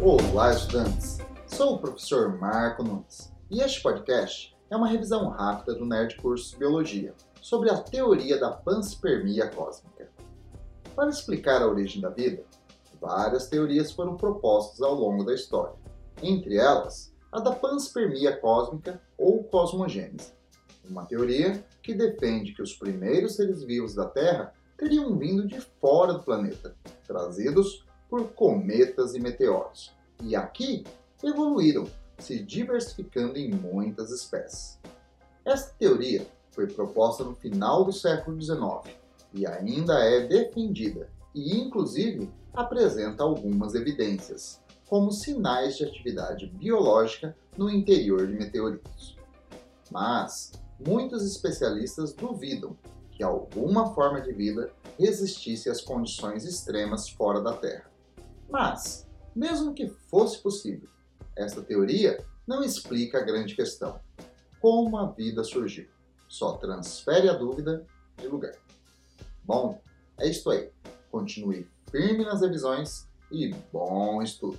Olá, estudantes! Sou o professor Marco Nunes e este podcast é uma revisão rápida do Nerd Curso Biologia sobre a teoria da panspermia cósmica. Para explicar a origem da vida, várias teorias foram propostas ao longo da história, entre elas a da panspermia cósmica ou cosmogênese, uma teoria que defende que os primeiros seres vivos da Terra teriam vindo de fora do planeta, trazidos por cometas e meteoros, e aqui evoluíram, se diversificando em muitas espécies. Esta teoria foi proposta no final do século XIX e ainda é defendida e, inclusive, apresenta algumas evidências, como sinais de atividade biológica no interior de meteoritos. Mas muitos especialistas duvidam que alguma forma de vida resistisse às condições extremas fora da Terra. Mas, mesmo que fosse possível, esta teoria não explica a grande questão: como a vida surgiu. Só transfere a dúvida de lugar. Bom, é isso aí. Continue firme nas revisões e bom estudo!